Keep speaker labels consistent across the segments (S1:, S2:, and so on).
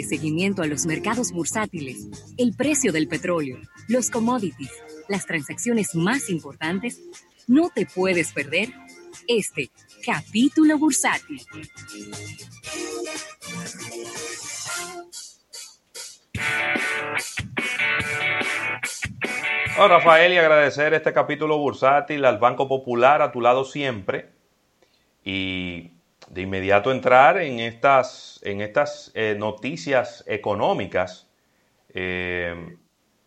S1: seguimiento a los mercados bursátiles, el precio del petróleo, los commodities, las transacciones más importantes, no te puedes perder este capítulo bursátil.
S2: Hola Rafael y agradecer este capítulo bursátil al Banco Popular a tu lado siempre y de inmediato entrar en estas, en estas eh, noticias económicas. Eh,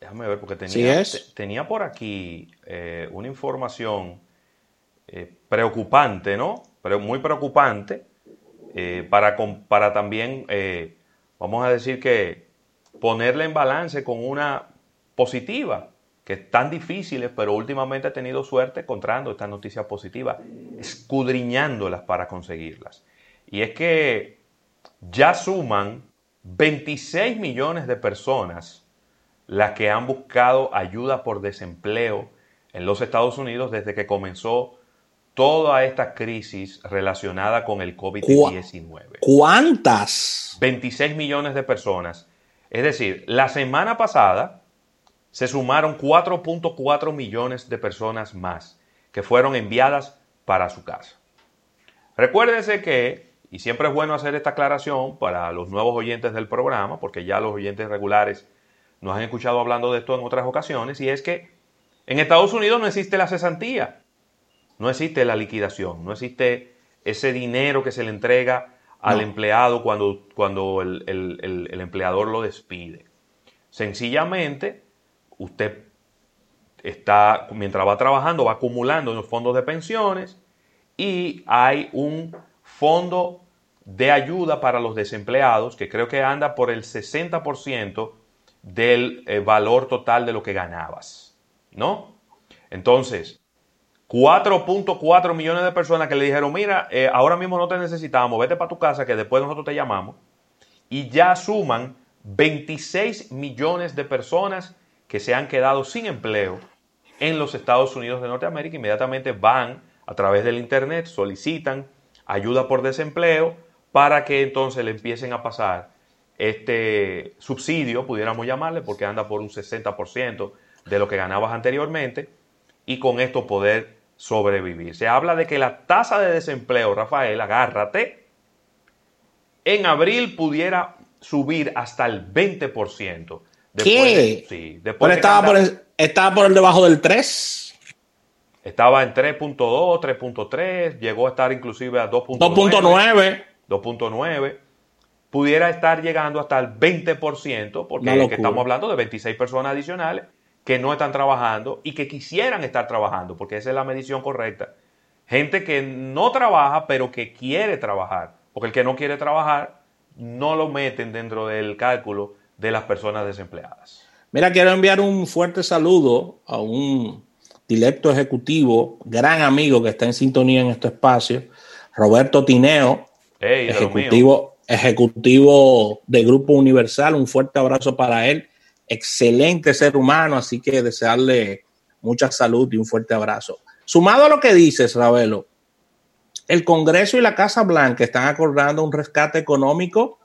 S2: déjame ver, porque tenía, tenía por aquí eh, una información preocupante, ¿no? Pero muy preocupante para, para también, vamos a decir que ponerla en balance con una positiva que están difíciles, pero últimamente he tenido suerte encontrando estas noticias positivas, escudriñándolas para conseguirlas. Y es que ya suman 26 millones de personas las que han buscado ayuda por desempleo en los Estados Unidos desde que comenzó toda esta crisis relacionada con el COVID-19.
S3: ¿Cuántas?
S2: 26 millones de personas. Es decir, la semana pasada se sumaron 4.4 millones de personas más que fueron enviadas para su casa. Recuérdense que, y siempre es bueno hacer esta aclaración para los nuevos oyentes del programa, porque ya los oyentes regulares nos han escuchado hablando de esto en otras ocasiones, y es que en Estados Unidos no existe la cesantía, no existe la liquidación, no existe ese dinero que se le entrega al empleado cuando, cuando el, el empleador lo despide. Sencillamente, usted está, mientras va trabajando, va acumulando en los fondos de pensiones y hay un fondo de ayuda para los desempleados que creo que anda por el 60% del eh, valor total de lo que ganabas, ¿no? Entonces, 4.4 millones de personas que le dijeron, mira, eh, ahora mismo no te necesitamos, vete para tu casa que después nosotros te llamamos, y ya suman 26 millones de personas que se han quedado sin empleo en los Estados Unidos de Norteamérica inmediatamente van a través del Internet, solicitan ayuda por desempleo para que entonces le empiecen a pasar este subsidio, pudiéramos llamarle, porque anda por un 60% de lo que ganabas anteriormente, y con esto poder sobrevivir. Se habla de que la tasa de desempleo, Rafael, agárrate, en abril pudiera subir hasta el 20%.
S3: ¿Qué? Sí, después estaba, por el, estaba por debajo del 3.
S2: Estaba en 3.2, 3.3, llegó a estar inclusive a
S3: 2.9.
S2: 2.9. Pudiera estar llegando hasta el 20%, porque estamos hablando de 26 personas adicionales que no están trabajando y que quisieran estar trabajando, porque esa es la medición correcta. Gente que no trabaja, pero que quiere trabajar, porque el que no quiere trabajar no lo meten dentro del cálculo de las personas desempleadas.
S3: Mira, quiero enviar un fuerte saludo a un directo ejecutivo, gran amigo que está en sintonía en este espacio, Roberto Tineo, ejecutivo, ejecutivo de Grupo Universal. Un fuerte abrazo para él. Excelente ser humano, así que desearle mucha salud y un fuerte abrazo. Sumado a lo que dices, Ravelo, el Congreso y la Casa Blanca están acordando un rescate económico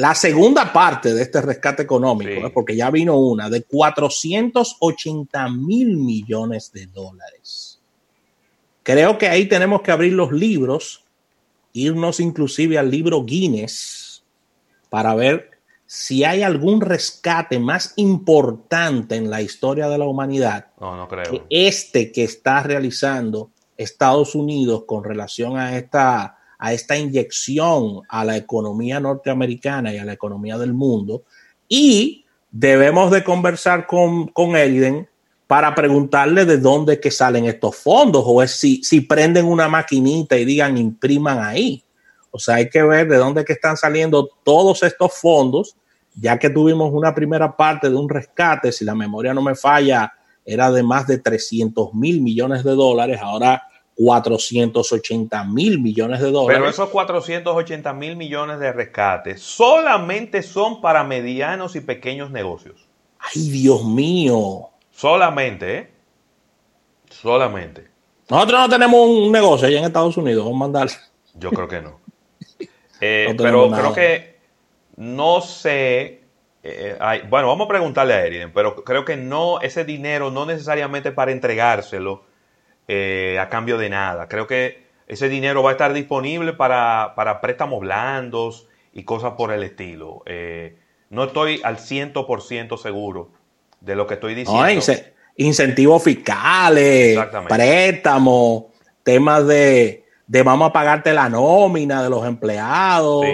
S3: la segunda parte de este rescate económico, porque ya vino una, de 480 mil millones de dólares. Creo que ahí tenemos que abrir los libros, irnos inclusive al libro Guinness para ver si hay algún rescate más importante en la historia de la humanidad
S2: que
S3: este que está realizando Estados Unidos con relación a esta a esta inyección a la economía norteamericana y a la economía del mundo. Y debemos de conversar con, con para preguntarle de dónde que salen estos fondos o es si, si prenden una maquinita y digan impriman ahí. O sea, hay que ver de dónde que están saliendo todos estos fondos, ya que tuvimos una primera parte de un rescate, si la memoria no me falla, era de más de 300 mil millones de dólares. Ahora 480 mil millones de dólares.
S2: Pero esos 480 mil millones de rescate solamente son para medianos y pequeños negocios.
S3: Ay, Dios mío.
S2: Solamente, ¿eh? Solamente.
S3: Nosotros no tenemos un negocio allá en Estados Unidos, vamos a mandar.
S2: Yo creo que no. Eh, pero creo que no sé, eh, bueno, vamos a preguntarle a Eriden, pero creo que no, ese dinero no necesariamente para entregárselo eh, a cambio de nada. Creo que ese dinero va a estar disponible para, préstamos blandos y cosas por el estilo. Eh, no estoy al 100% seguro de lo que estoy diciendo. No,
S3: incentivos fiscales, préstamos, temas de, de, vamos a pagarte la nómina de los empleados.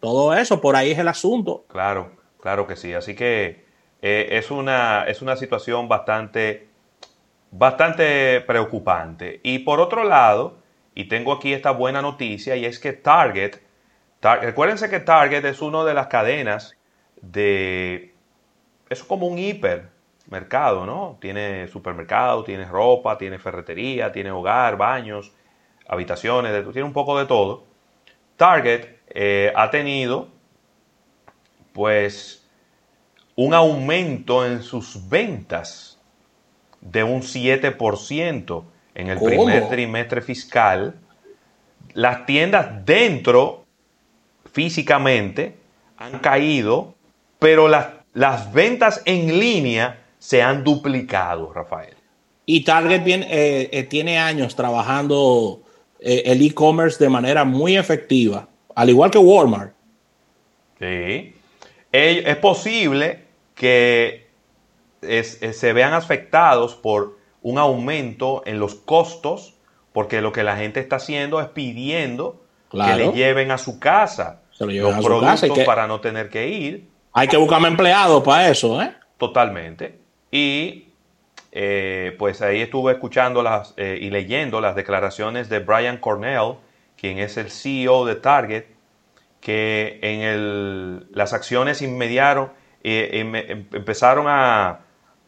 S3: Todo eso, por ahí es el asunto.
S2: Claro, claro que sí. Así que eh, es, una, es una situación bastante, bastante preocupante. Y por otro lado, y tengo aquí esta buena noticia, y es que Target, recuérdense que Target es una de las cadenas de... Es como un hipermercado, ¿no? Tiene supermercado, tiene ropa, tiene ferretería, tiene hogar, baños, habitaciones, tiene un poco de todo. Target eh, ha tenido, pues, un aumento en sus ventas de un 7% en el primer trimestre fiscal. Las tiendas dentro, físicamente, han caído pero las, las ventas en línea se han duplicado, Rafael.
S3: Y Target bien, eh, eh, tiene años trabajando eh, el e-commerce de manera muy efectiva, al igual que Walmart.
S2: Sí. Es posible que se vean afectados por un aumento en los costos, porque lo que la gente está haciendo es pidiendo que le lleven a su casa los productos para no tener que ir.
S3: Hay que buscarme empleados para eso, ¿eh?
S2: Totalmente. Y eh, pues ahí estuve escuchando las, eh, y leyendo las declaraciones de Brian Cornell, quien es el CEO de Target, que en el, las acciones inmediaron, eh, em, em, empezaron a,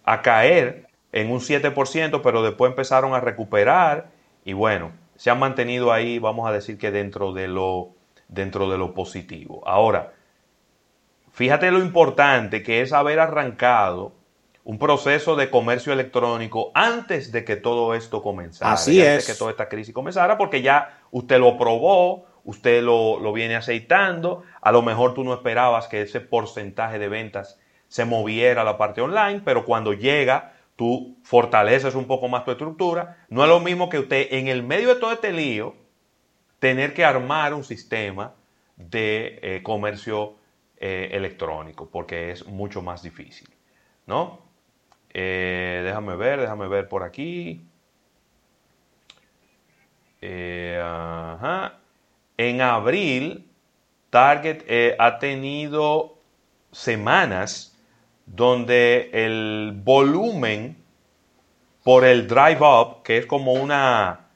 S2: a caer en un 7%, pero después empezaron a recuperar y bueno, se han mantenido ahí, vamos a decir que dentro de lo, dentro de lo positivo. Ahora, Fíjate lo importante que es haber arrancado un proceso de comercio electrónico antes de que todo esto comenzara.
S3: Así es.
S2: Antes de que toda esta crisis comenzara, porque ya usted lo probó, usted lo, lo, viene aceitando. A lo mejor tú no esperabas que ese porcentaje de ventas se moviera la parte online, pero cuando llega, tú fortaleces un poco más tu estructura. No es lo mismo que usted en el medio de todo este lío, tener que armar un sistema de eh, comercio eh, electrónico, porque es mucho más difícil, ¿no? Eh, déjame ver, déjame ver por aquí. Eh, en abril, Target ha tenido semanas donde el volumen por el drive up, que es como una,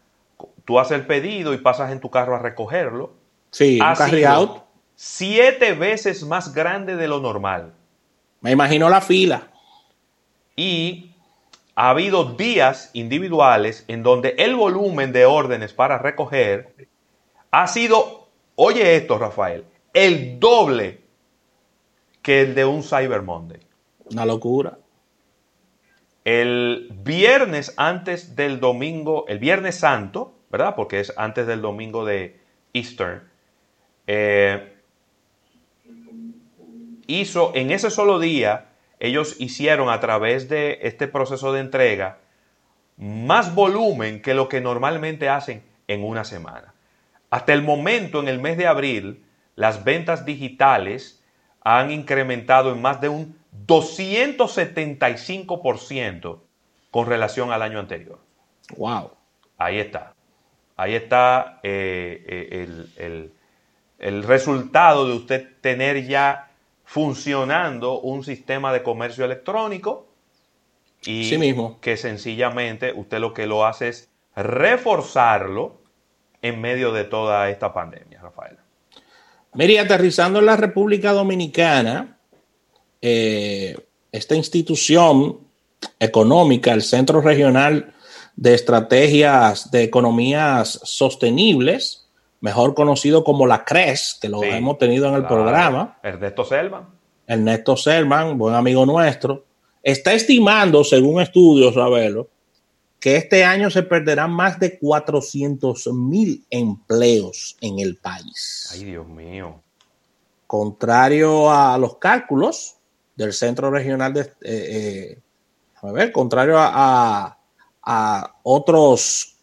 S2: tú haces el pedido y pasas en tu carro a recogerlo.
S3: Sí, un carry out
S2: siete veces más grande de lo normal.
S3: Me imagino la fila.
S2: Y ha habido días individuales en donde el volumen de órdenes para recoger ha sido, oye esto, Rafael, el doble que el de un Cyber Monday.
S3: Una locura.
S2: El viernes antes del domingo, el viernes santo, ¿verdad? Porque es antes del domingo de Easter. Eh, hizo en ese solo día, ellos hicieron a través de este proceso de entrega más volumen que lo que normalmente hacen en una semana. Hasta el momento, en el mes de abril, las ventas digitales han incrementado en más de un 275% con relación al año anterior.
S3: ¡Wow!
S2: Ahí está. Ahí está eh, eh, el, el resultado de usted tener ya funcionando un sistema de comercio electrónico y
S3: mismo.
S2: que sencillamente usted lo que lo hace es reforzarlo en medio de toda esta pandemia, Rafael.
S3: Mire, aterrizando en la República Dominicana, eh, esta institución económica, el Centro Regional de Estrategias de Economías Sostenibles, mejor conocido como la CRES, que lo hemos tenido en el programa.
S2: Ernesto Selman.
S3: Ernesto Selman, buen amigo nuestro, está estimando, según estudios, Ravelo, que este año se perderán más de 400 mil empleos en el país.
S2: Ay, Dios mío.
S3: contrario a los cálculos del Centro Regional de, eh, eh, a ver, contrario a, otros,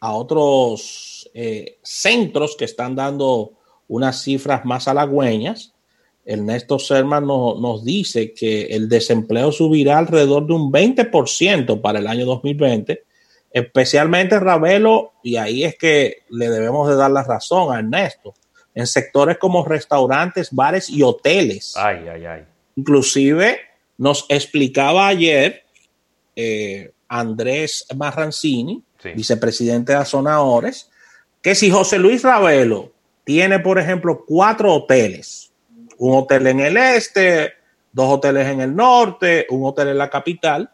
S3: a otros eh, centros que están dando unas cifras más halagüeñas, Ernesto Serman nos dice que el desempleo subirá alrededor de un 20% para el año 2020, especialmente Ravelo, y ahí es que le debemos de dar la razón a Ernesto, en sectores como restaurantes, bares y hoteles.
S2: Ay, ay, ay.
S3: Inclusive nos explicaba ayer eh, Andrés Marrancini, vicepresidente de Azonadores, que si José Luis Ravelo tiene, por ejemplo, cuatro hoteles, un hotel en el este, dos hoteles en el norte, un hotel en la capital,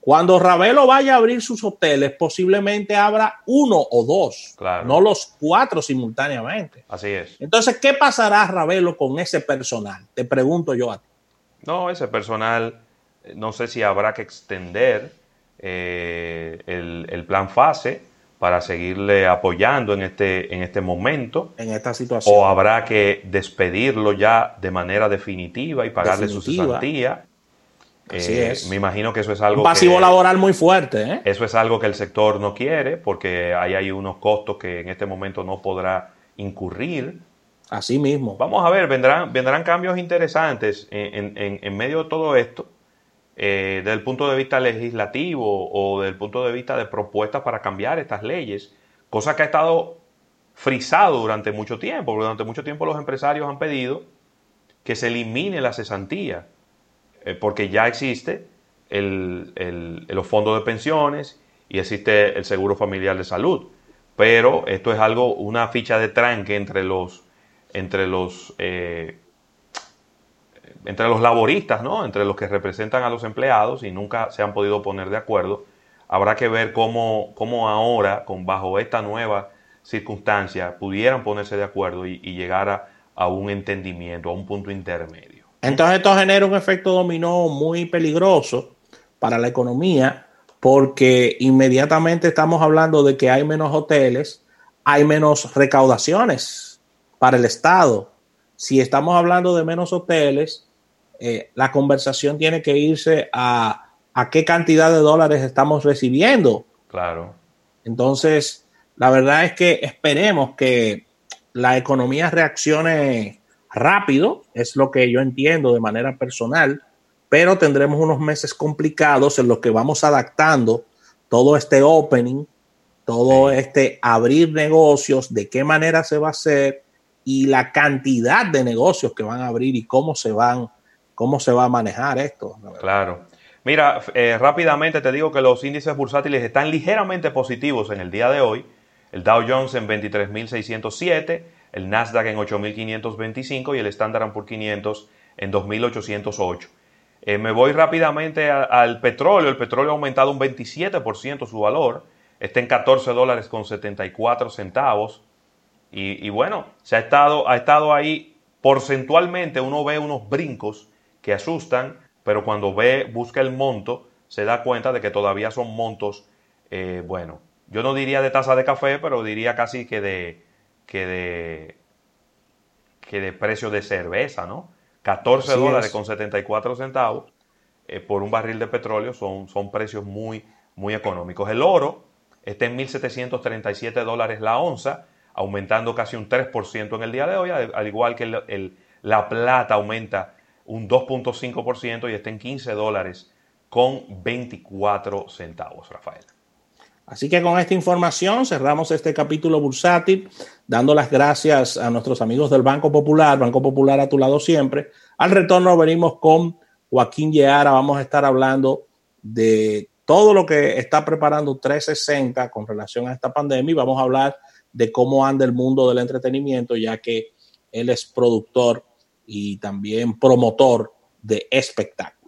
S3: cuando Ravelo vaya a abrir sus hoteles, posiblemente abra uno o dos, no los cuatro simultáneamente.
S2: Así es.
S3: Entonces, ¿qué pasará Ravelo con ese personal? Te pregunto yo a ti.
S2: No, ese personal, no sé si habrá que extender eh, el, plan fase para seguirle apoyando en este, en este momento.
S3: En esta situación.
S2: O habrá que despedirlo ya de manera definitiva y pagarle su cesantía. Eh, me imagino que eso es algo.
S3: Un pasivo laboral muy fuerte. ¿eh?
S2: Eso es algo que el sector no quiere porque ahí hay unos costos que en este momento no podrá incurrir.
S3: Así mismo.
S2: Vamos a ver, vendrán, vendrán cambios interesantes en, medio de todo esto, eh, desde el punto de vista legislativo o desde el punto de vista de propuestas para cambiar estas leyes, cosa que ha estado frisado durante mucho tiempo, durante mucho tiempo los empresarios han pedido que se elimine la cesantía eh, porque ya existe el, los fondos de pensiones y existe el seguro familiar de salud. Pero esto es algo, una ficha de tranque entre los, entre los, eh, entre los laboristas, ¿no? entre los que representan a los empleados y nunca se han podido poner de acuerdo. Habrá que ver cómo, cómo ahora, con bajo esta nueva circunstancia, pudieran ponerse de acuerdo y, y llegar a, a un entendimiento, a un punto intermedio.
S3: Entonces esto genera un efecto dominó muy peligroso para la economía porque inmediatamente estamos hablando de que hay menos hoteles, hay menos recaudaciones para el Estado. Si estamos hablando de menos hoteles, eh, la conversación tiene que irse a, a qué cantidad de dólares estamos recibiendo.
S2: Claro.
S3: Entonces, la verdad es que esperemos que la economía reaccione rápido, es lo que yo entiendo de manera personal, pero tendremos unos meses complicados en los que vamos adaptando todo este opening, todo este abrir negocios, de qué manera se va a hacer y la cantidad de negocios que van a abrir y cómo se van, cómo se va a manejar esto.
S2: Claro. Mira, eh, rápidamente te digo que los índices bursátiles están ligeramente positivos en el día de hoy. El Dow Jones en 23.607, el Nasdaq en 8.525 y el Standard Poor's 500 en 2.808. Eh, me voy rápidamente al petróleo. El petróleo ha aumentado un 27% su valor. Está en 14 dólares con 74 centavos. Y, bueno, se ha estado, ha estado ahí porcentualmente. Uno ve unos brincos que asustan, pero cuando ve, busca el monto, se da cuenta de que todavía son montos, eh, bueno, yo no diría de taza de café, pero diría casi que de, que de, que de precio de cerveza, ¿no? 14 dólares con 74 centavos eh, por un barril de petróleo son, son precios muy, muy económicos. El oro está en 1.737 dólares la onza, aumentando casi un 3% en el día de hoy, al igual que el, la plata aumenta un 2.5% y está en 15 dólares con 24 centavos, Rafael.
S3: Así que con esta información cerramos este capítulo bursátil, dando las gracias a nuestros amigos del Banco Popular, Banco Popular a tu lado siempre. Al retorno venimos con Joaquín Yeara, vamos a estar hablando de todo lo que está preparando 360 con relación a esta pandemia y vamos a hablar de cómo anda el mundo del entretenimiento, ya que él es productor y también promotor de espectáculos.